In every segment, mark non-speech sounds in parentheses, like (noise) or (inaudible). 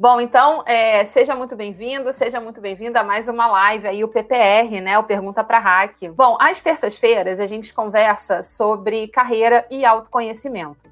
Bom, então, é, seja muito bem-vindo, seja muito bem-vinda a mais uma live aí, o PPR, né? O Pergunta para Hack. Bom, às terças-feiras a gente conversa sobre carreira e autoconhecimento.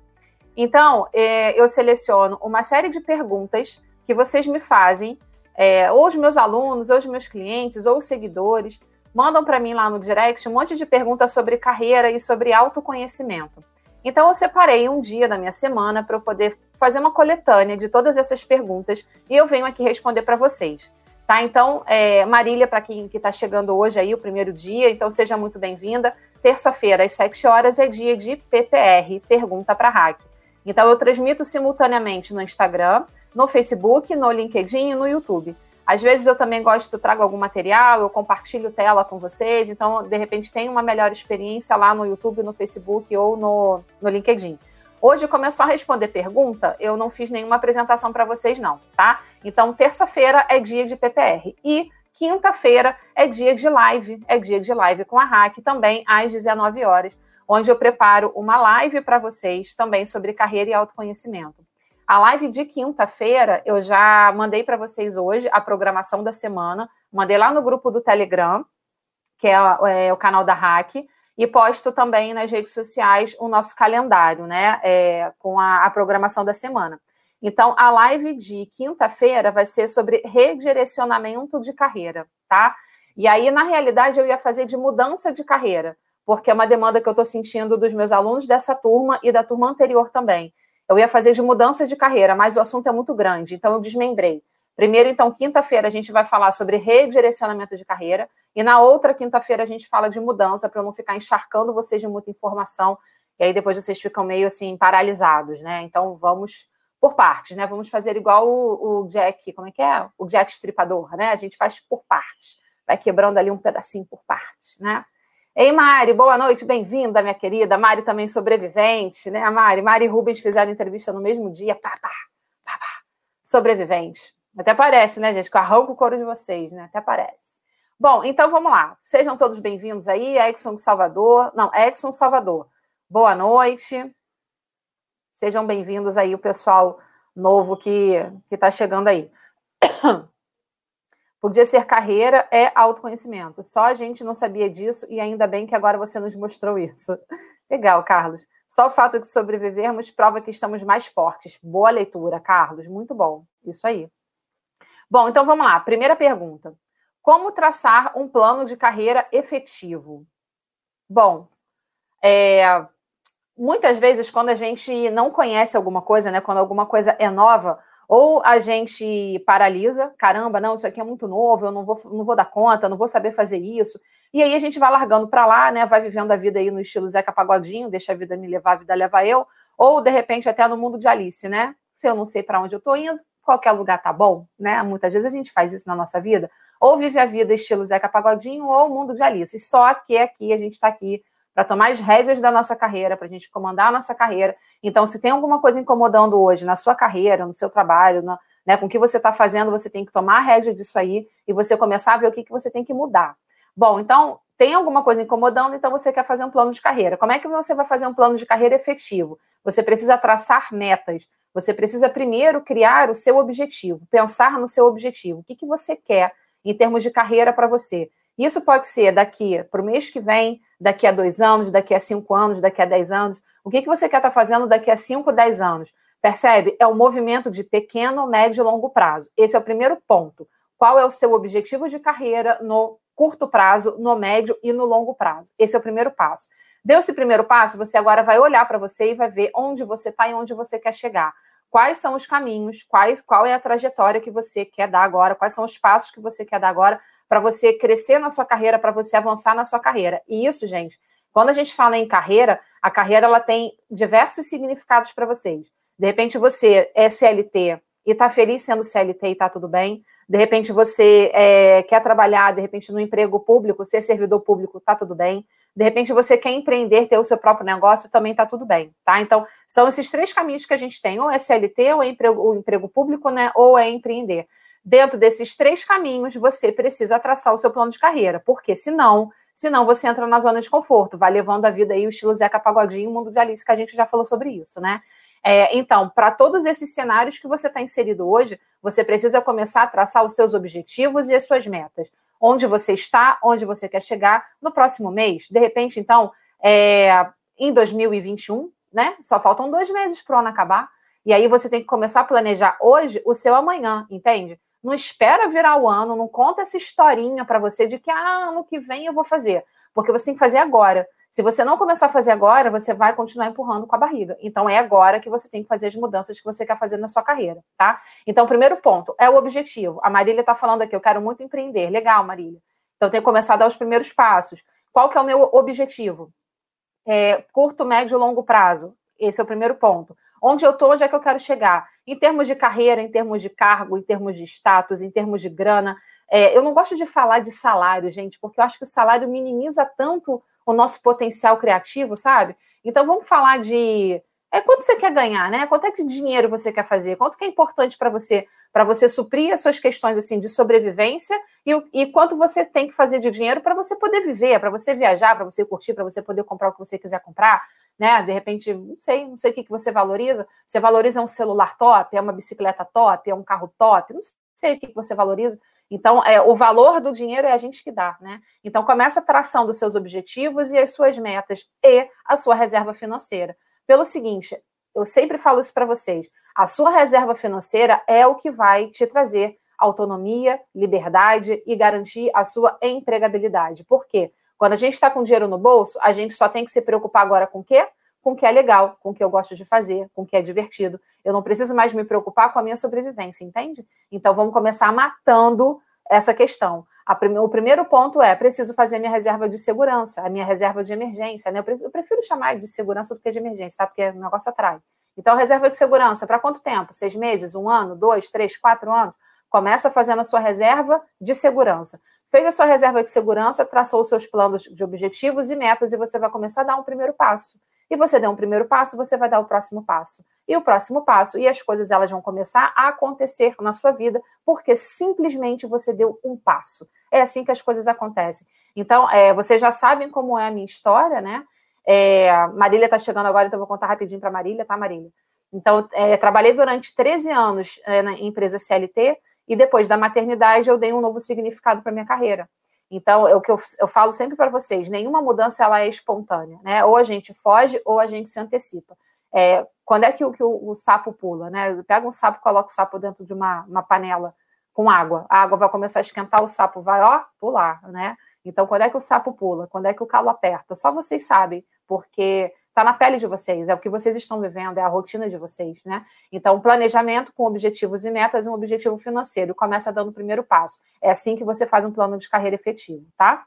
Então, é, eu seleciono uma série de perguntas que vocês me fazem, é, ou os meus alunos, ou os meus clientes, ou os seguidores, mandam para mim lá no direct um monte de perguntas sobre carreira e sobre autoconhecimento. Então, eu separei um dia da minha semana para eu poder fazer uma coletânea de todas essas perguntas e eu venho aqui responder para vocês. Tá? Então, é, Marília, para quem está chegando hoje aí, o primeiro dia, então seja muito bem-vinda. Terça-feira, às 7 horas, é dia de PPR, Pergunta para Hack. Então, eu transmito simultaneamente no Instagram, no Facebook, no LinkedIn e no YouTube. Às vezes eu também gosto, trago algum material, eu compartilho tela com vocês, então, de repente, tem uma melhor experiência lá no YouTube, no Facebook ou no, no LinkedIn. Hoje, como é só responder pergunta, eu não fiz nenhuma apresentação para vocês, não, tá? Então, terça-feira é dia de PPR. E quinta-feira é dia de live, é dia de live com a Hack, também às 19 horas, onde eu preparo uma live para vocês também sobre carreira e autoconhecimento. A live de quinta-feira eu já mandei para vocês hoje a programação da semana, mandei lá no grupo do Telegram, que é, é o canal da Hack, e posto também nas redes sociais o nosso calendário, né, é, com a, a programação da semana. Então, a live de quinta-feira vai ser sobre redirecionamento de carreira, tá? E aí, na realidade, eu ia fazer de mudança de carreira, porque é uma demanda que eu estou sentindo dos meus alunos dessa turma e da turma anterior também. Eu ia fazer de mudança de carreira, mas o assunto é muito grande, então eu desmembrei. Primeiro, então, quinta-feira a gente vai falar sobre redirecionamento de carreira, e na outra quinta-feira a gente fala de mudança, para não ficar encharcando vocês de muita informação, e aí depois vocês ficam meio assim paralisados, né? Então vamos por partes, né? Vamos fazer igual o, o Jack, como é que é? O Jack Estripador, né? A gente faz por partes, vai quebrando ali um pedacinho por partes, né? Ei, Mari, boa noite, bem-vinda, minha querida. Mari também sobrevivente, né? A Mari, Mari e Rubens fizeram entrevista no mesmo dia. Pá, pá, pá, pá. Sobrevivente. Até parece, né, gente? Que eu arranco o couro de vocês, né? Até parece. Bom, então vamos lá. Sejam todos bem-vindos aí. Exxon Salvador. Não, Exxon Salvador. Boa noite. Sejam bem-vindos aí, o pessoal novo que está chegando aí. (coughs) Podia ser carreira, é autoconhecimento. Só a gente não sabia disso e ainda bem que agora você nos mostrou isso. (laughs) Legal, Carlos. Só o fato de sobrevivermos prova que estamos mais fortes. Boa leitura, Carlos. Muito bom. Isso aí. Bom, então vamos lá. Primeira pergunta. Como traçar um plano de carreira efetivo? Bom, é, muitas vezes quando a gente não conhece alguma coisa, né, quando alguma coisa é nova, ou a gente paralisa, caramba, não, isso aqui é muito novo, eu não vou, não vou dar conta, não vou saber fazer isso. E aí a gente vai largando para lá, né? Vai vivendo a vida aí no estilo Zeca Pagodinho, deixa a vida me levar, a vida leva eu, ou de repente até no mundo de Alice, né? Se eu não sei para onde eu estou indo, qualquer lugar tá bom, né? Muitas vezes a gente faz isso na nossa vida, ou vive a vida estilo Zeca Pagodinho ou o mundo de Alice. Só que aqui a gente está aqui para tomar as rédeas da nossa carreira, para a gente comandar a nossa carreira. Então, se tem alguma coisa incomodando hoje na sua carreira, no seu trabalho, no, né, com o que você está fazendo, você tem que tomar a rédea disso aí e você começar a ver o que, que você tem que mudar. Bom, então, tem alguma coisa incomodando, então você quer fazer um plano de carreira. Como é que você vai fazer um plano de carreira efetivo? Você precisa traçar metas. Você precisa primeiro criar o seu objetivo, pensar no seu objetivo. O que, que você quer em termos de carreira para você? Isso pode ser daqui para o mês que vem, daqui a dois anos, daqui a cinco anos, daqui a dez anos. O que, que você quer estar tá fazendo daqui a cinco, dez anos? Percebe? É um movimento de pequeno, médio e longo prazo. Esse é o primeiro ponto. Qual é o seu objetivo de carreira no curto prazo, no médio e no longo prazo? Esse é o primeiro passo. Deu esse primeiro passo, você agora vai olhar para você e vai ver onde você está e onde você quer chegar. Quais são os caminhos, quais, qual é a trajetória que você quer dar agora, quais são os passos que você quer dar agora para você crescer na sua carreira, para você avançar na sua carreira. E isso, gente, quando a gente fala em carreira, a carreira ela tem diversos significados para vocês. De repente você é CLT e está feliz sendo CLT e está tudo bem. De repente você é, quer trabalhar, de repente no emprego público, ser servidor público, está tudo bem. De repente você quer empreender, ter o seu próprio negócio, também está tudo bem, tá? Então, são esses três caminhos que a gente tem, ou é CLT, ou é emprego, o emprego público, né? Ou é empreender. Dentro desses três caminhos, você precisa traçar o seu plano de carreira, porque senão, senão você entra na zona de conforto, vai levando a vida aí o estilo Zeca Pagodinho, o mundo de Alice, que a gente já falou sobre isso, né? É, então, para todos esses cenários que você está inserido hoje, você precisa começar a traçar os seus objetivos e as suas metas. Onde você está, onde você quer chegar no próximo mês. De repente, então, é, em 2021, né? Só faltam dois meses para o ano acabar. E aí você tem que começar a planejar hoje o seu amanhã, entende? Não espera virar o ano, não conta essa historinha para você de que ah, ano que vem eu vou fazer, porque você tem que fazer agora. Se você não começar a fazer agora, você vai continuar empurrando com a barriga. Então é agora que você tem que fazer as mudanças que você quer fazer na sua carreira, tá? Então, primeiro ponto é o objetivo. A Marília está falando aqui, eu quero muito empreender. Legal, Marília. Então, tem que começar a dar os primeiros passos. Qual que é o meu objetivo? É, curto, médio e longo prazo. Esse é o primeiro ponto. Onde eu estou, onde é que eu quero chegar? Em termos de carreira, em termos de cargo, em termos de status, em termos de grana. É, eu não gosto de falar de salário, gente, porque eu acho que o salário minimiza tanto o nosso potencial criativo, sabe? Então vamos falar de é quanto você quer ganhar, né? Quanto é que dinheiro você quer fazer? Quanto que é importante para você, para você suprir as suas questões assim de sobrevivência e, e quanto você tem que fazer de dinheiro para você poder viver, para você viajar, para você curtir, para você poder comprar o que você quiser comprar, né? De repente, não sei, não sei o que, que você valoriza. Você valoriza um celular top, é uma bicicleta top, é um carro top, não sei o que, que você valoriza. Então, é, o valor do dinheiro é a gente que dá, né? Então, começa a tração dos seus objetivos e as suas metas e a sua reserva financeira. Pelo seguinte, eu sempre falo isso para vocês: a sua reserva financeira é o que vai te trazer autonomia, liberdade e garantir a sua empregabilidade. Por quê? Quando a gente está com dinheiro no bolso, a gente só tem que se preocupar agora com o quê? Com o que é legal, com o que eu gosto de fazer, com o que é divertido. Eu não preciso mais me preocupar com a minha sobrevivência, entende? Então vamos começar matando essa questão. O primeiro ponto é: preciso fazer minha reserva de segurança, a minha reserva de emergência. Né? Eu prefiro chamar de segurança do que de emergência, tá? Porque o negócio atrai. Então, reserva de segurança, para quanto tempo? Seis meses, um ano, dois, três, quatro anos? Começa fazendo a sua reserva de segurança. Fez a sua reserva de segurança, traçou os seus planos de objetivos e metas e você vai começar a dar um primeiro passo. E você der um primeiro passo, você vai dar o próximo passo. E o próximo passo, e as coisas elas vão começar a acontecer na sua vida, porque simplesmente você deu um passo. É assim que as coisas acontecem. Então, é, vocês já sabem como é a minha história, né? É, Marília está chegando agora, então vou contar rapidinho para Marília, tá, Marília? Então, é, trabalhei durante 13 anos é, na empresa CLT, e depois da maternidade eu dei um novo significado para minha carreira. Então, é o que eu, eu falo sempre para vocês, nenhuma mudança ela é espontânea, né? Ou a gente foge ou a gente se antecipa. É, quando é que, o, que o, o, sapo pula, né? Pega um sapo, coloca o sapo dentro de uma, uma panela com água. A água vai começar a esquentar, o sapo vai, ó, pular, né? Então, quando é que o sapo pula? Quando é que o calo aperta? Só vocês sabem, porque está na pele de vocês, é o que vocês estão vivendo, é a rotina de vocês, né? Então, planejamento com objetivos e metas e um objetivo financeiro. Começa dando o primeiro passo. É assim que você faz um plano de carreira efetivo, tá?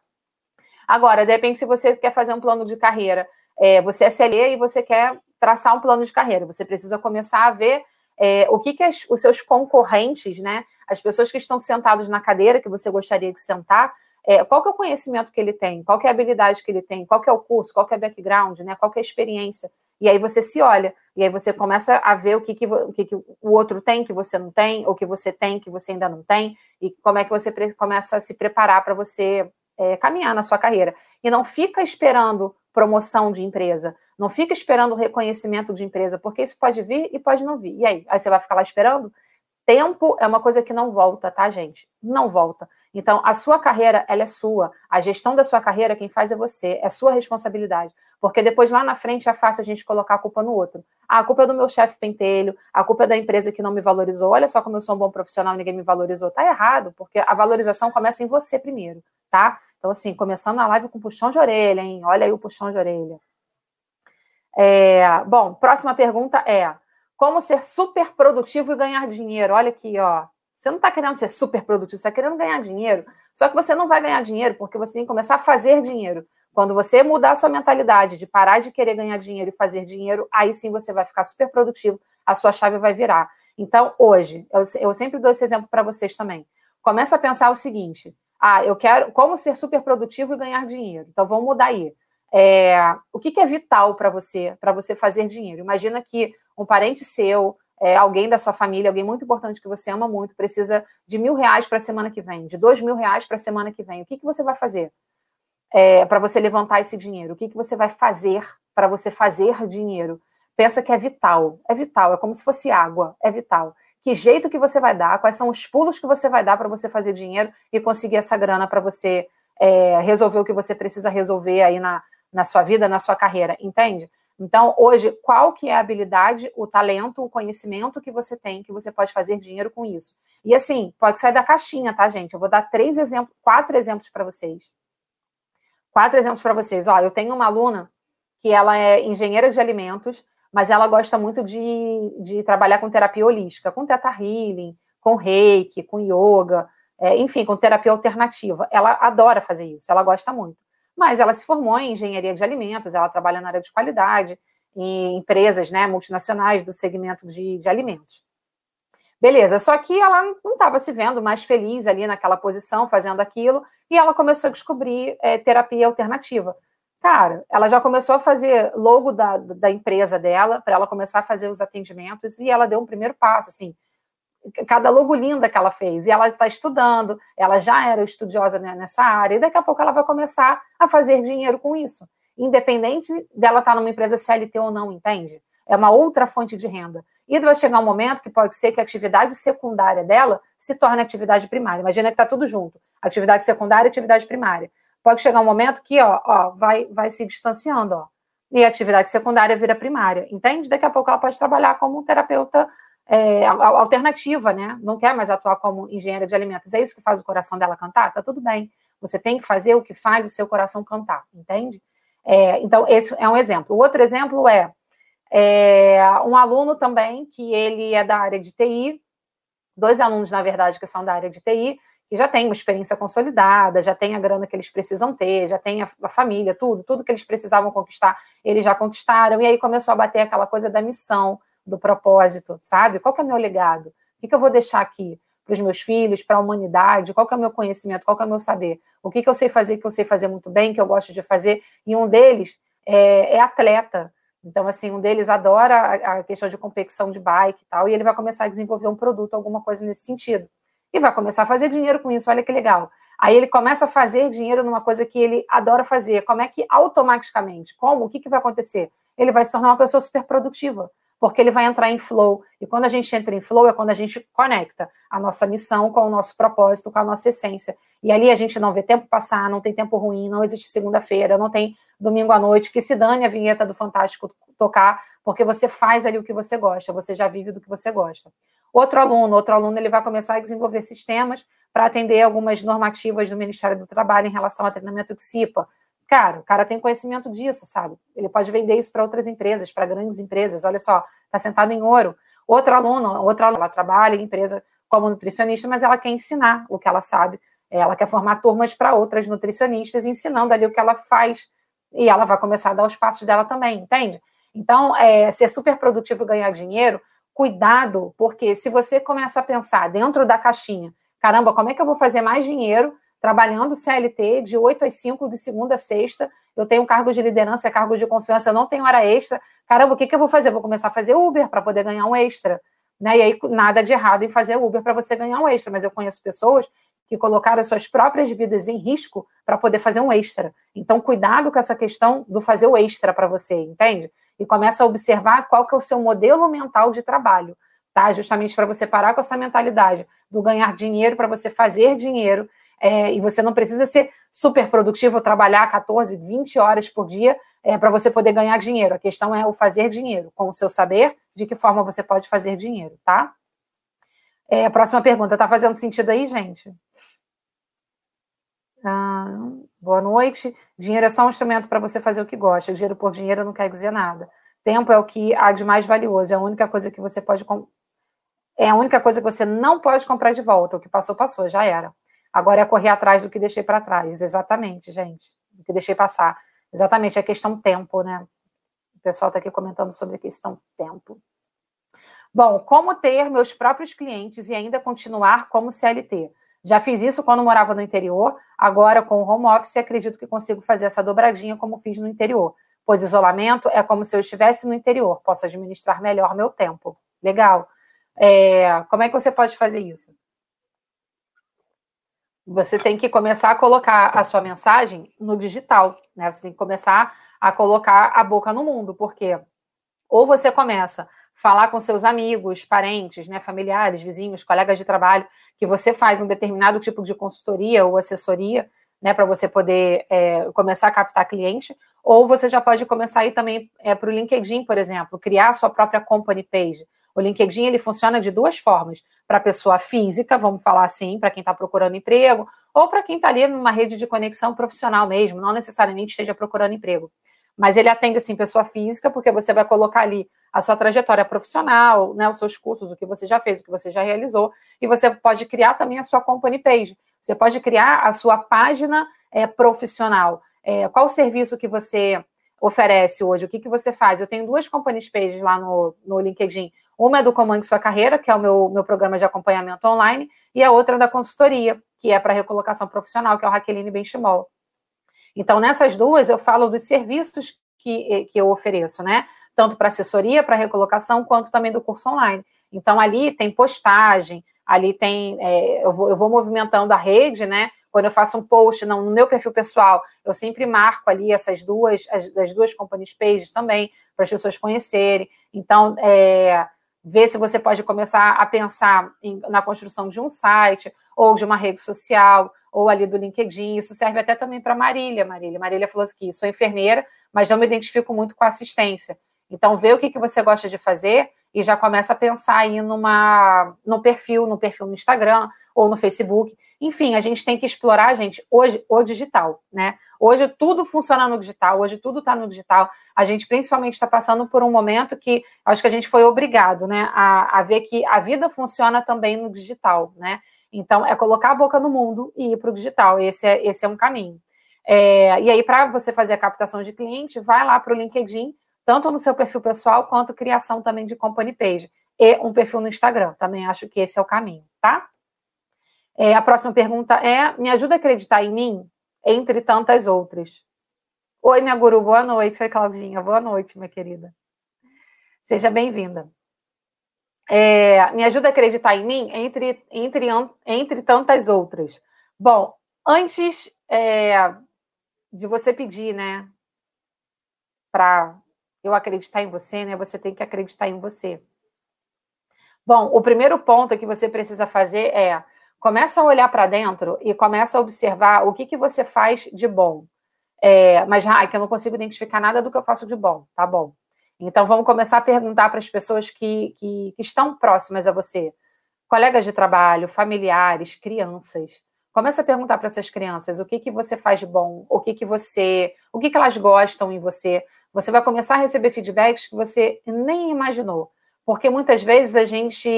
Agora, de repente, se você quer fazer um plano de carreira, é, você é CLE e você quer traçar um plano de carreira, você precisa começar a ver é, o que, que as, os seus concorrentes, né? As pessoas que estão sentados na cadeira que você gostaria de sentar, é, qual que é o conhecimento que ele tem, qual que é a habilidade que ele tem, qual que é o curso, qual que é o background, né? qual que é a experiência. E aí você se olha, e aí você começa a ver o que, que, o, que, que o outro tem que você não tem, ou que você tem que você ainda não tem, e como é que você começa a se preparar para você é, caminhar na sua carreira. E não fica esperando promoção de empresa, não fica esperando reconhecimento de empresa, porque isso pode vir e pode não vir. E aí? Aí você vai ficar lá esperando? Tempo é uma coisa que não volta, tá, gente? Não volta. Então, a sua carreira, ela é sua. A gestão da sua carreira, quem faz é você. É sua responsabilidade. Porque depois, lá na frente, é fácil a gente colocar a culpa no outro. Ah, a culpa é do meu chefe pentelho, a culpa é da empresa que não me valorizou. Olha só como eu sou um bom profissional, ninguém me valorizou. Tá errado, porque a valorização começa em você primeiro, tá? Então, assim, começando a live com puxão de orelha, hein? Olha aí o puxão de orelha. É, bom, próxima pergunta é: como ser super produtivo e ganhar dinheiro? Olha aqui, ó. Você não está querendo ser super produtivo, você está querendo ganhar dinheiro. Só que você não vai ganhar dinheiro porque você tem que começar a fazer dinheiro. Quando você mudar a sua mentalidade de parar de querer ganhar dinheiro e fazer dinheiro, aí sim você vai ficar super produtivo, a sua chave vai virar. Então, hoje, eu, eu sempre dou esse exemplo para vocês também. Começa a pensar o seguinte: ah, eu quero como ser super produtivo e ganhar dinheiro. Então, vamos mudar aí. É, o que, que é vital para você, para você fazer dinheiro? Imagina que um parente seu, é, alguém da sua família, alguém muito importante que você ama muito, precisa de mil reais para a semana que vem, de dois mil reais para a semana que vem. O que, que você vai fazer é, para você levantar esse dinheiro? O que, que você vai fazer para você fazer dinheiro? pensa que é vital. É vital, é como se fosse água, é vital. Que jeito que você vai dar, quais são os pulos que você vai dar para você fazer dinheiro e conseguir essa grana para você é, resolver o que você precisa resolver aí na, na sua vida, na sua carreira, entende? Então, hoje, qual que é a habilidade, o talento, o conhecimento que você tem, que você pode fazer dinheiro com isso? E assim, pode sair da caixinha, tá, gente? Eu vou dar três exemplos, quatro exemplos para vocês. Quatro exemplos para vocês. Ó, eu tenho uma aluna que ela é engenheira de alimentos, mas ela gosta muito de, de trabalhar com terapia holística, com teta healing, com reiki, com yoga, é, enfim, com terapia alternativa. Ela adora fazer isso, ela gosta muito mas ela se formou em engenharia de alimentos, ela trabalha na área de qualidade, em empresas né, multinacionais do segmento de, de alimentos. Beleza, só que ela não estava se vendo mais feliz ali naquela posição, fazendo aquilo, e ela começou a descobrir é, terapia alternativa. Cara, ela já começou a fazer logo da, da empresa dela, para ela começar a fazer os atendimentos, e ela deu um primeiro passo, assim, cada logo linda que ela fez. E ela está estudando, ela já era estudiosa nessa área, e daqui a pouco ela vai começar a fazer dinheiro com isso. Independente dela estar tá numa empresa CLT ou não, entende? É uma outra fonte de renda. E vai chegar um momento que pode ser que a atividade secundária dela se torne atividade primária. Imagina que está tudo junto. Atividade secundária e atividade primária. Pode chegar um momento que ó, ó, vai, vai se distanciando, ó. E a atividade secundária vira primária, entende? Daqui a pouco ela pode trabalhar como um terapeuta é, alternativa, né? Não quer mais atuar como engenheira de alimentos. É isso que faz o coração dela cantar? Tá tudo bem. Você tem que fazer o que faz o seu coração cantar, entende? É, então, esse é um exemplo. O outro exemplo é, é, um aluno também, que ele é da área de TI, dois alunos, na verdade, que são da área de TI, que já tem uma experiência consolidada, já tem a grana que eles precisam ter, já tem a, a família, tudo, tudo que eles precisavam conquistar, eles já conquistaram, e aí começou a bater aquela coisa da missão, do propósito, sabe? Qual é o meu legado? O que, que eu vou deixar aqui para os meus filhos, para a humanidade? Qual é o meu conhecimento? Qual é o meu saber? O que, que eu sei fazer, que eu sei fazer muito bem, que eu gosto de fazer? E um deles é, é atleta. Então, assim, um deles adora a, a questão de competição de bike e tal, e ele vai começar a desenvolver um produto, alguma coisa nesse sentido. E vai começar a fazer dinheiro com isso, olha que legal. Aí ele começa a fazer dinheiro numa coisa que ele adora fazer. Como é que automaticamente? Como? O que, que vai acontecer? Ele vai se tornar uma pessoa super produtiva porque ele vai entrar em flow. E quando a gente entra em flow é quando a gente conecta a nossa missão com o nosso propósito, com a nossa essência. E ali a gente não vê tempo passar, não tem tempo ruim, não existe segunda-feira, não tem domingo à noite, que se dane a vinheta do Fantástico tocar, porque você faz ali o que você gosta, você já vive do que você gosta. Outro aluno, outro aluno, ele vai começar a desenvolver sistemas para atender algumas normativas do Ministério do Trabalho em relação ao treinamento de CIPA, Cara, o cara tem conhecimento disso, sabe? Ele pode vender isso para outras empresas, para grandes empresas. Olha só, está sentado em ouro. Outra aluna, outra aluna, ela trabalha em empresa como nutricionista, mas ela quer ensinar o que ela sabe. Ela quer formar turmas para outras nutricionistas, ensinando ali o que ela faz. E ela vai começar a dar os passos dela também, entende? Então, é, ser super produtivo e ganhar dinheiro, cuidado, porque se você começa a pensar dentro da caixinha, caramba, como é que eu vou fazer mais dinheiro trabalhando CLT de 8 às 5, de segunda a sexta. Eu tenho cargo de liderança, cargo de confiança, eu não tenho hora extra. Caramba, o que, que eu vou fazer? Vou começar a fazer Uber para poder ganhar um extra. Né? E aí, nada de errado em fazer Uber para você ganhar um extra, mas eu conheço pessoas que colocaram suas próprias vidas em risco para poder fazer um extra. Então, cuidado com essa questão do fazer o extra para você, entende? E começa a observar qual que é o seu modelo mental de trabalho, tá? Justamente para você parar com essa mentalidade do ganhar dinheiro para você fazer dinheiro é, e você não precisa ser super produtivo, trabalhar 14, 20 horas por dia é, para você poder ganhar dinheiro. A questão é o fazer dinheiro, com o seu saber, de que forma você pode fazer dinheiro, tá? É, próxima pergunta, tá fazendo sentido aí, gente? Ah, boa noite. Dinheiro é só um instrumento para você fazer o que gosta. Dinheiro por dinheiro não quer dizer nada. Tempo é o que há de mais valioso. É a única coisa que você pode. É a única coisa que você não pode comprar de volta. O que passou, passou, já era. Agora é correr atrás do que deixei para trás. Exatamente, gente. Do que deixei passar. Exatamente, é questão tempo, né? O pessoal está aqui comentando sobre a questão tempo. Bom, como ter meus próprios clientes e ainda continuar como CLT? Já fiz isso quando morava no interior, agora com o home office acredito que consigo fazer essa dobradinha como fiz no interior, pois isolamento é como se eu estivesse no interior, posso administrar melhor meu tempo. Legal. É, como é que você pode fazer isso? Você tem que começar a colocar a sua mensagem no digital, né? Você tem que começar a colocar a boca no mundo, porque Ou você começa a falar com seus amigos, parentes, né, familiares, vizinhos, colegas de trabalho, que você faz um determinado tipo de consultoria ou assessoria, né, para você poder é, começar a captar cliente, ou você já pode começar a ir também é, para o LinkedIn, por exemplo, criar a sua própria company page. O LinkedIn ele funciona de duas formas: para pessoa física, vamos falar assim, para quem está procurando emprego, ou para quem está ali numa rede de conexão profissional mesmo, não necessariamente esteja procurando emprego. Mas ele atende assim pessoa física, porque você vai colocar ali a sua trajetória profissional, né, os seus cursos, o que você já fez, o que você já realizou, e você pode criar também a sua company page. Você pode criar a sua página é, profissional. É, qual o serviço que você oferece hoje? O que, que você faz? Eu tenho duas company pages lá no, no LinkedIn. Uma é do Comando Sua Carreira, que é o meu, meu programa de acompanhamento online, e a outra é da consultoria, que é para recolocação profissional, que é o Raqueline Benchimol. Então, nessas duas, eu falo dos serviços que, que eu ofereço, né? Tanto para assessoria, para recolocação, quanto também do curso online. Então, ali tem postagem, ali tem. É, eu, vou, eu vou movimentando a rede, né? Quando eu faço um post no meu perfil pessoal, eu sempre marco ali essas duas, as, as duas companies pages também, para as pessoas conhecerem. Então, é, ver se você pode começar a pensar em, na construção de um site, ou de uma rede social, ou ali do LinkedIn. Isso serve até também para Marília. Marília. Marília falou assim: sou enfermeira, mas não me identifico muito com assistência. Então, vê o que, que você gosta de fazer e já começa a pensar aí numa, no perfil, no perfil no Instagram ou no Facebook. Enfim, a gente tem que explorar, gente, hoje o digital, né? Hoje tudo funciona no digital, hoje tudo está no digital. A gente principalmente está passando por um momento que acho que a gente foi obrigado, né, a, a ver que a vida funciona também no digital, né? Então, é colocar a boca no mundo e ir para o digital. Esse é, esse é um caminho. É, e aí, para você fazer a captação de cliente, vai lá para o LinkedIn, tanto no seu perfil pessoal, quanto criação também de company page. E um perfil no Instagram. Também acho que esse é o caminho, tá? É, a próxima pergunta é: me ajuda a acreditar em mim, entre tantas outras. Oi, minha guru, boa noite. Oi, Claudinha, boa noite, minha querida. Seja bem-vinda. É, me ajuda a acreditar em mim, entre, entre, entre tantas outras. Bom, antes é, de você pedir, né, para eu acreditar em você, né, você tem que acreditar em você. Bom, o primeiro ponto que você precisa fazer é começa a olhar para dentro e começa a observar o que, que você faz de bom. É, mas, ah, que eu não consigo identificar nada do que eu faço de bom, tá bom. Então, vamos começar a perguntar para as pessoas que, que, que, estão próximas a você, colegas de trabalho, familiares, crianças. Começa a perguntar para essas crianças o que, que você faz de bom, o que, que você, o que, que elas gostam em você. Você vai começar a receber feedbacks que você nem imaginou, porque muitas vezes a gente,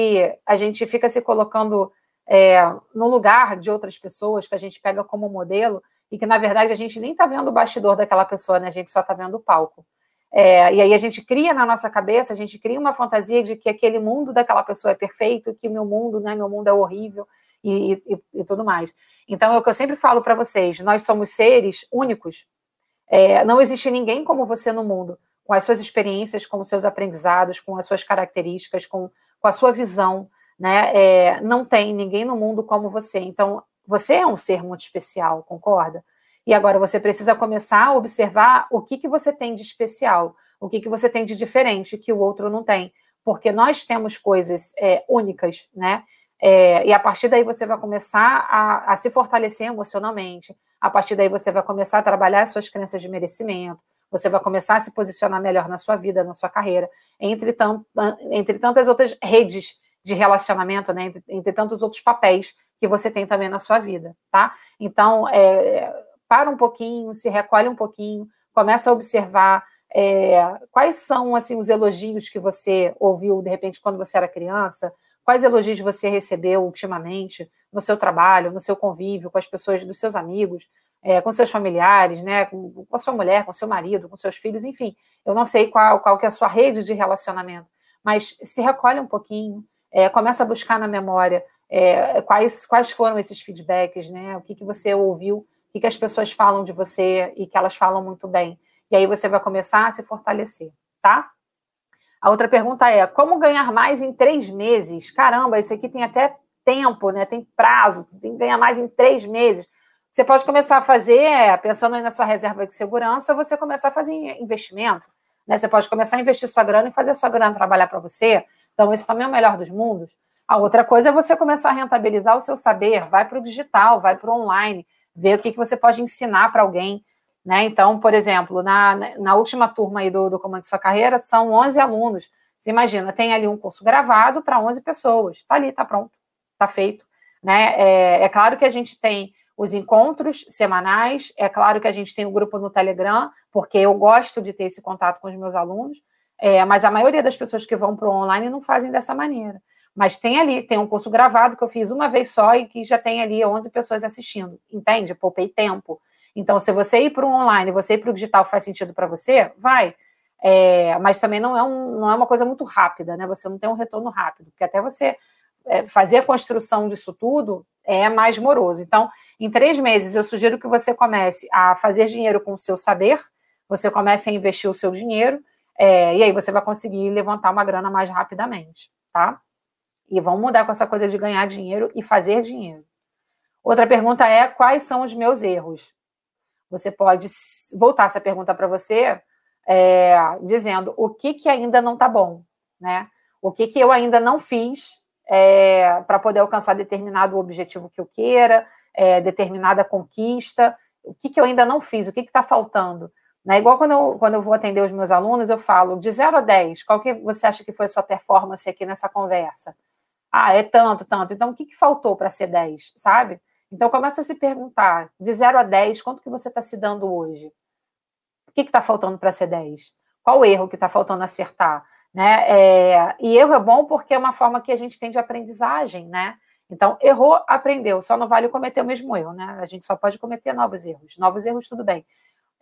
a gente fica se colocando é, no lugar de outras pessoas que a gente pega como modelo e que, na verdade, a gente nem está vendo o bastidor daquela pessoa, né? A gente só está vendo o palco. É, e aí a gente cria na nossa cabeça, a gente cria uma fantasia de que aquele mundo daquela pessoa é perfeito, que meu mundo, né, meu mundo é horrível e, e, e tudo mais. Então é o que eu sempre falo para vocês: nós somos seres únicos. É, não existe ninguém como você no mundo, com as suas experiências, com os seus aprendizados, com as suas características, com, com a sua visão né? É, não tem ninguém no mundo como você. Então, você é um ser muito especial, concorda? E agora você precisa começar a observar o que, que você tem de especial, o que, que você tem de diferente que o outro não tem. Porque nós temos coisas é, únicas, né? É, e a partir daí você vai começar a, a, se fortalecer emocionalmente. A partir daí você vai começar a trabalhar as suas crenças de merecimento. Você vai começar a se posicionar melhor na sua vida, na sua carreira, entre, tant, entre tantas outras redes de relacionamento, né, entre, entre, tantos outros papéis que você tem também na sua vida, tá? Então, é, para um pouquinho, se recolhe um pouquinho, começa a observar é, quais são assim os elogios que você ouviu de repente quando você era criança, quais elogios você recebeu ultimamente no seu trabalho, no seu convívio com as pessoas, dos seus amigos, é, com seus familiares, né, com, com, a sua mulher, com seu marido, com seus filhos, enfim. Eu não sei qual, qual que é a sua rede de relacionamento, mas se recolhe um pouquinho, é, começa a buscar na memória é, quais, quais foram esses feedbacks, né? O que, que você ouviu, o que, que as pessoas falam de você e que elas falam muito bem. E aí você vai começar a se fortalecer, tá? A outra pergunta é: como ganhar mais em três meses? Caramba, isso aqui tem até tempo, né? Tem prazo, tem que ganhar mais em três meses. Você pode começar a fazer, pensando aí na sua reserva de segurança, você começar a fazer investimento. Né? Você pode começar a investir sua grana e fazer sua grana trabalhar para você. Então, isso também é o melhor dos mundos. A outra coisa é você começar a rentabilizar o seu saber, vai para o digital, vai para o online, ver o que, que você pode ensinar para alguém. Né? Então, por exemplo, na, na última turma aí do, do Comando Sua Carreira, são 11 alunos. Você imagina, tem ali um curso gravado para 11 pessoas. Está ali, está pronto, está feito. Né? É, é, claro que a gente tem os encontros semanais, é claro que a gente tem o um grupo no Telegram, porque eu gosto de ter esse contato com os meus alunos, é, mas a maioria das pessoas que vão para o online não fazem dessa maneira. Mas tem ali, tem um curso gravado que eu fiz uma vez só e que já tem ali 11 pessoas assistindo, entende? Poupei tempo. Então, se você ir para o online, você ir para o digital faz sentido para você, vai. É, mas também não é, um, não é uma coisa muito rápida, né? Você não tem um retorno rápido, porque até você é, fazer a construção disso tudo é mais moroso. Então, em três meses, eu sugiro que você comece a fazer dinheiro com o seu saber, você comece a investir o seu dinheiro, é, e aí você vai conseguir levantar uma grana mais rapidamente, tá? E vamos mudar com essa coisa de ganhar dinheiro e fazer dinheiro. Outra pergunta é: quais são os meus erros? Você pode voltar essa pergunta para você é, dizendo o que, que ainda não está bom, né? O que, que eu ainda não fiz é, para poder alcançar determinado objetivo que eu queira, é, determinada conquista, o que, que eu ainda não fiz, o que está faltando. Né? Igual quando eu, quando eu vou atender os meus alunos, eu falo de 0 a 10, qual que você acha que foi a sua performance aqui nessa conversa? Ah, é tanto, tanto. Então, o que, que faltou para ser 10, sabe? Então, começa a se perguntar, de 0 a 10, quanto que você está se dando hoje? O que está faltando para ser 10? Qual o erro que está faltando acertar? Né? É, e erro é bom porque é uma forma que a gente tem de aprendizagem, né? Então, errou, aprendeu. Só não vale cometer o mesmo erro, né? A gente só pode cometer novos erros. Novos erros, tudo bem.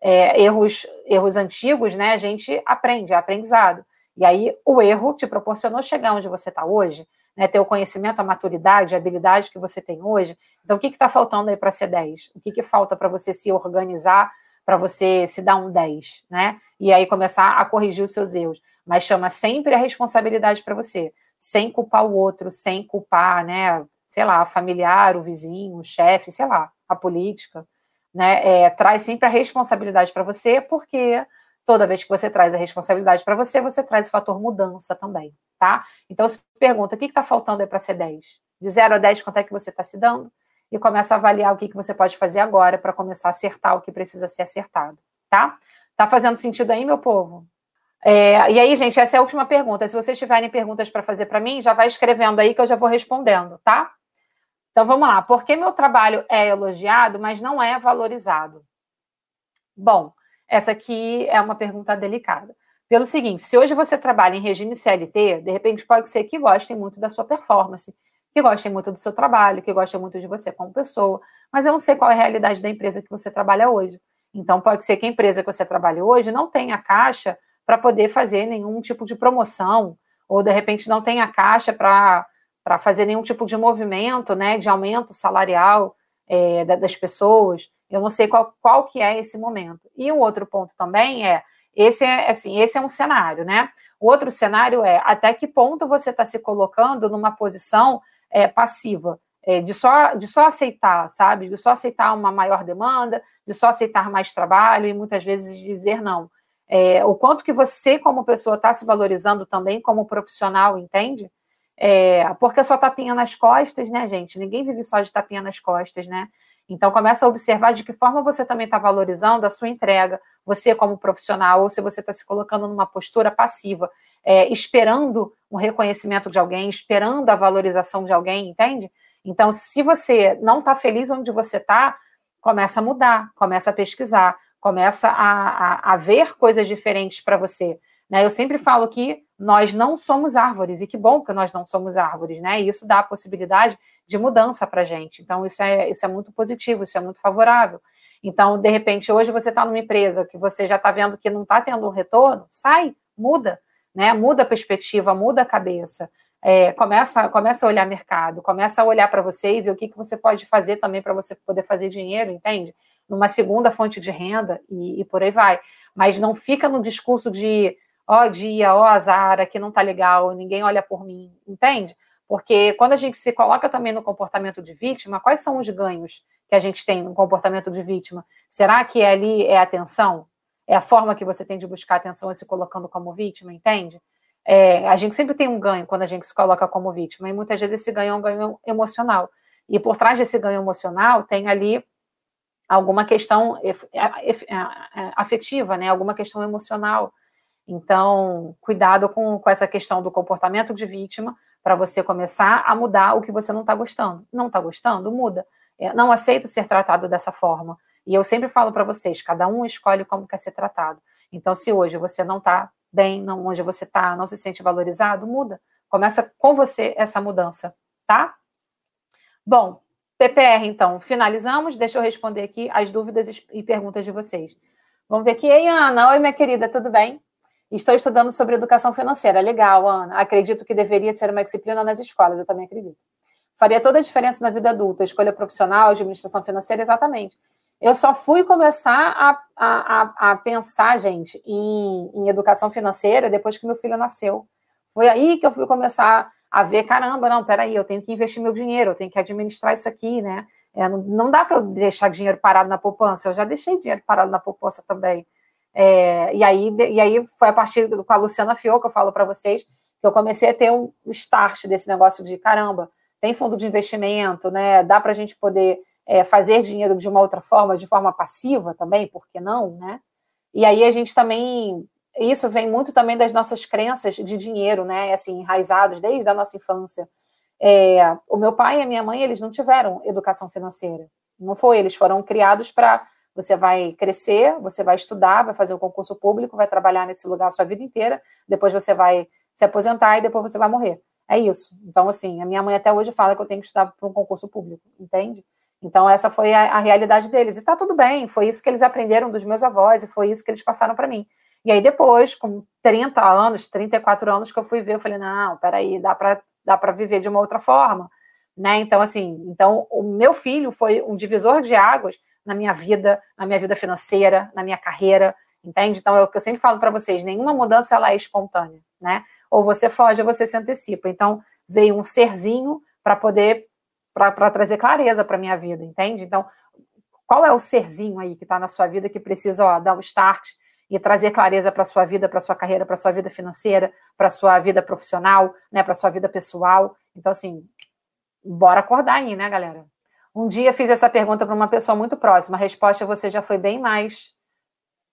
É, erros, erros antigos, né? A gente aprende, é aprendizado. E aí, o erro te proporcionou chegar onde você está hoje, né? Ter o conhecimento, a maturidade, a habilidade que você tem hoje. Então, o que está faltando aí para ser 10? O que, que falta para você se organizar, para você se dar um 10, né? E aí começar a corrigir os seus erros mas chama sempre a responsabilidade para você, sem culpar o outro, sem culpar, né, sei lá, familiar, o vizinho, o chefe, sei lá, a política, né, é, traz sempre a responsabilidade para você, porque toda vez que você traz a responsabilidade para você, você traz o fator mudança também, tá? Então, se pergunta, o que está faltando aí para ser 10? De 0 a 10, quanto é que você está se dando? E começa a avaliar o que, que você pode fazer agora para começar a acertar o que precisa ser acertado, tá? Tá fazendo sentido aí, meu povo? É, e aí, gente, essa é a última pergunta. Se vocês tiverem perguntas para fazer para mim, já vai escrevendo aí que eu já vou respondendo, tá? Então vamos lá. Por que meu trabalho é elogiado, mas não é valorizado? Bom, essa aqui é uma pergunta delicada. Pelo seguinte, se hoje você trabalha em regime CLT, de repente pode ser que gostem muito da sua performance, que gostem muito do seu trabalho, que gostem muito de você como pessoa, mas eu não sei qual é a realidade da empresa que você trabalha hoje. Então pode ser que a empresa que você trabalha hoje não tenha caixa para poder fazer nenhum tipo de promoção, ou de repente não tem a caixa para fazer nenhum tipo de movimento, né, de aumento salarial é, das pessoas. Eu não sei qual, qual que é esse momento. E um outro ponto também é, esse é assim, esse é um cenário, né? O outro cenário é até que ponto você está se colocando numa posição é, passiva, é, de, só, de só aceitar, sabe? De só aceitar uma maior demanda, de só aceitar mais trabalho e muitas vezes dizer não é, o quanto que você, como pessoa, está se valorizando também como profissional, entende? É, porque só tapinha nas costas, né, gente? Ninguém vive só de tapinha nas costas, né? Então começa a observar de que forma você também está valorizando a sua entrega, você como profissional, ou se você está se colocando numa postura passiva, é, esperando um reconhecimento de alguém, esperando a valorização de alguém, entende? Então, se você não está feliz onde você está, começa a mudar, começa a pesquisar, começa a, a, a ver coisas diferentes para você. Né? Eu sempre falo que nós não somos árvores, e que bom que nós não somos árvores, né? E isso dá a possibilidade de mudança para a gente. Então, isso é, isso é muito positivo, isso é muito favorável. Então, de repente, hoje você está numa empresa que você já está vendo que não está tendo um retorno, sai, muda, né? Muda a perspectiva, muda a cabeça. É, começa, começa a olhar mercado, começa a olhar para você e ver o que, que você pode fazer também para você poder fazer dinheiro, entende? numa segunda fonte de renda e, e por aí vai. Mas não fica no discurso de ó dia, ó azar, aqui não tá legal, ninguém olha por mim, entende? Porque quando a gente se coloca também no comportamento de vítima, quais são os ganhos que a gente tem no comportamento de vítima? Será que ali é atenção? é a forma que você tem de buscar atenção e se colocando como vítima, entende? É, a gente sempre tem um ganho quando a gente se coloca como vítima, e muitas vezes esse ganho é um ganho emocional. E por trás desse ganho emocional tem ali alguma questão afetiva, né? alguma questão emocional. Então, cuidado com, com essa questão do comportamento de vítima para você começar a mudar o que você não está gostando. Não está gostando? Muda. É, não aceito ser tratado dessa forma. E eu sempre falo para vocês, cada um escolhe como quer ser tratado. Então, se hoje você não está bem, não, onde você está, não se sente valorizado, muda. Começa com você essa mudança, tá? Bom, PPR, então, finalizamos. Deixa eu responder aqui as dúvidas e perguntas de vocês. Vamos ver aqui. Ei, Ana. Oi, minha querida, tudo bem? Estou estudando sobre educação financeira. Legal, Ana. Acredito que deveria ser uma disciplina nas escolas, eu também acredito. Faria toda a diferença na vida adulta, escolha profissional, administração financeira, exatamente. Eu só fui começar a, a, a pensar, gente, em, em, educação financeira depois que meu filho nasceu. Foi aí que eu fui começar a ver, caramba, não, peraí, eu tenho que investir meu dinheiro, eu tenho que administrar isso aqui, né? É, não, não, dá para eu deixar dinheiro parado na poupança, eu já deixei dinheiro parado na poupança também. É, e, aí, e aí foi a partir do, com a Luciana Fio que eu falo para vocês que eu comecei a ter um start desse negócio de caramba, tem fundo de investimento, né? Dá para a gente poder é, fazer dinheiro de uma outra forma, de forma passiva também, por que não, né? E aí a gente também, isso vem muito também das nossas crenças de dinheiro, né? Assim, enraizados desde a nossa infância. É, o meu pai e a minha mãe, eles não tiveram educação financeira. Não foi, eles foram criados para você vai crescer, você vai estudar, vai fazer um concurso público, vai trabalhar nesse lugar a sua vida inteira, depois você vai se aposentar e depois você vai morrer. É isso. Então, assim, a minha mãe até hoje fala que eu tenho que estudar para um concurso público, entende? Então, essa foi a, a realidade deles. E tá tudo bem, foi isso que eles aprenderam dos meus avós e foi isso que eles passaram para mim. E aí, depois, com 30 anos, 34 anos que eu fui ver, eu falei: não, peraí, dá para dá viver de uma outra forma. Né? Então, assim, então o meu filho foi um divisor de águas na minha vida, na minha vida financeira, na minha carreira, entende? Então, é o que eu sempre falo para vocês: nenhuma mudança ela é espontânea, né? Ou você foge ou você se antecipa. Então, veio um serzinho para poder para trazer clareza para minha vida, entende? Então, qual é o serzinho aí que está na sua vida que precisa ó, dar o um start e trazer clareza para sua vida, para sua carreira, para sua vida financeira, para sua vida profissional, né, para sua vida pessoal? Então, assim, bora acordar aí, né, galera? Um dia fiz essa pergunta para uma pessoa muito próxima. A resposta você já foi bem mais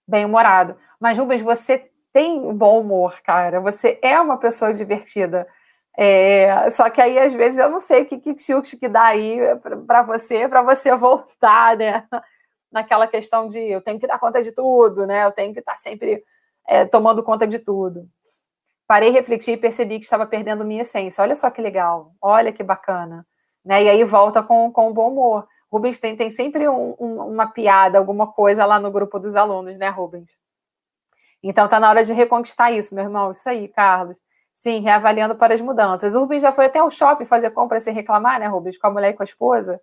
bem-humorado. Mas, Rubens, você tem bom humor, cara. Você é uma pessoa divertida. É, só que aí, às vezes, eu não sei que, que tilt que dá aí para você, para você voltar, né? (laughs) Naquela questão de eu tenho que dar conta de tudo, né? Eu tenho que estar sempre é, tomando conta de tudo. Parei, refleti e percebi que estava perdendo minha essência. Olha só que legal, olha que bacana. Né? E aí volta com, com bom humor. Rubens tem, tem sempre um, um, uma piada, alguma coisa lá no grupo dos alunos, né, Rubens? Então tá na hora de reconquistar isso, meu irmão. Isso aí, Carlos. Sim, reavaliando para as mudanças. O Rubens já foi até o shopping fazer compra sem reclamar, né, Rubens? Com a mulher e com a esposa.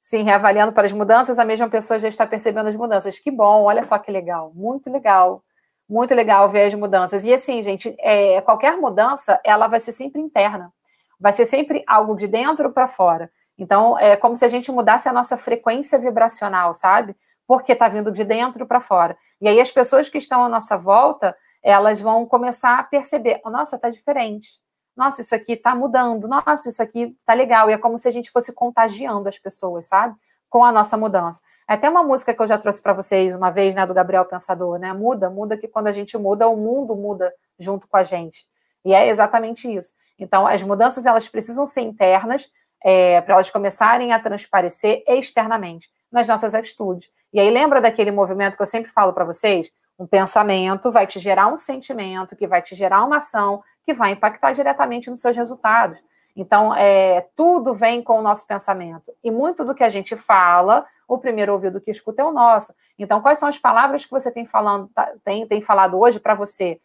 Sim, reavaliando para as mudanças, a mesma pessoa já está percebendo as mudanças. Que bom, olha só que legal. Muito legal. Muito legal ver as mudanças. E assim, gente, é, qualquer mudança, ela vai ser sempre interna. Vai ser sempre algo de dentro para fora. Então, é como se a gente mudasse a nossa frequência vibracional, sabe? Porque está vindo de dentro para fora. E aí as pessoas que estão à nossa volta, elas vão começar a perceber, oh, nossa, tá diferente. Nossa, isso aqui tá mudando. Nossa, isso aqui tá legal. E é como se a gente fosse contagiando as pessoas, sabe? Com a nossa mudança. É até uma música que eu já trouxe para vocês uma vez, né, do Gabriel Pensador, né? Muda, muda que quando a gente muda, o mundo muda junto com a gente. E é exatamente isso. Então, as mudanças elas precisam ser internas é, para elas começarem a transparecer externamente nas nossas atitudes. E aí lembra daquele movimento que eu sempre falo para vocês? Um pensamento vai te gerar um sentimento, que vai te gerar uma ação, que vai impactar diretamente nos seus resultados. Então, é, tudo vem com o nosso pensamento. E muito do que a gente fala, o primeiro ouvido que escuta é o nosso. Então, quais são as palavras que você tem, falando, tá, tem, tem falado hoje para você?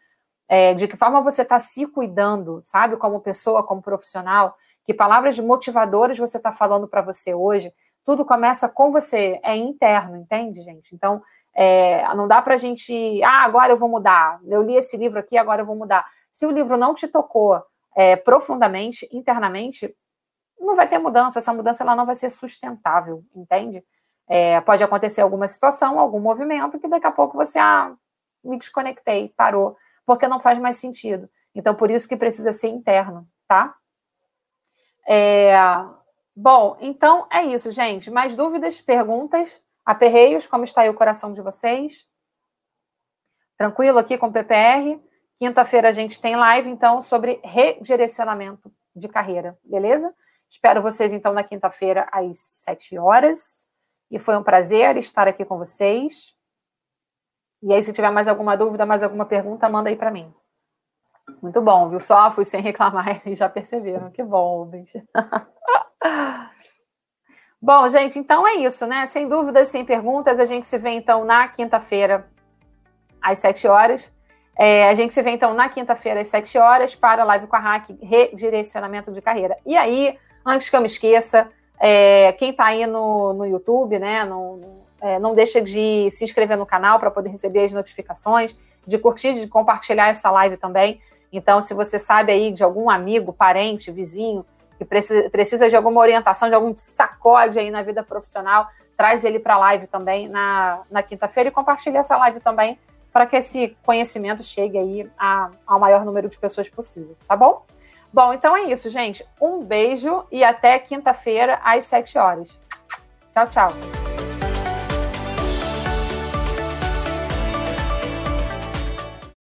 É, de que forma você está se cuidando, sabe? Como pessoa, como profissional? Que palavras motivadoras você está falando para você hoje? Tudo começa com você, é interno, entende, gente? Então, é, não dá para a gente, ah, agora eu vou mudar. Eu li esse livro aqui, agora eu vou mudar. Se o livro não te tocou é, profundamente, internamente, não vai ter mudança. Essa mudança ela não vai ser sustentável, entende? É, pode acontecer alguma situação, algum movimento, que daqui a pouco você, ah, me desconectei, parou, porque não faz mais sentido. Então, por isso que precisa ser interno, tá? É, bom, então é isso, gente. Mais dúvidas, perguntas, aperreios, como está aí o coração de vocês? Tranquilo aqui com o PPR? Quinta-feira a gente tem live, então, sobre redirecionamento de carreira, beleza? Espero vocês, então, na quinta-feira, às sete horas. E foi um prazer estar aqui com vocês. E aí, se tiver mais alguma dúvida, mais alguma pergunta, manda aí para mim. Muito bom, viu? Só fui sem (laughs) reclamar e já perceberam. Que bom, Rubens. (laughs) bom, gente, então é isso, né? Sem dúvidas, sem perguntas, a gente se vê então na quinta-feira, às sete horas. É, a gente se vê então na quinta-feira, às sete horas, para a live com a Hack Redirecionamento de Carreira. E aí, antes que eu me esqueça, é, quem está aí no, no YouTube, né? No, é, não deixa de se inscrever no canal para poder receber as notificações, de curtir, de compartilhar essa live também. Então, se você sabe aí de algum amigo, parente, vizinho, que precisa, de alguma orientação, de algum sacode aí na vida profissional, traz ele para a live também na, na quinta-feira e compartilha essa live também para que esse conhecimento chegue aí ao maior número de pessoas possível, tá bom? Bom, então é isso, gente. Um beijo e até quinta-feira às 7 horas. Tchau, tchau.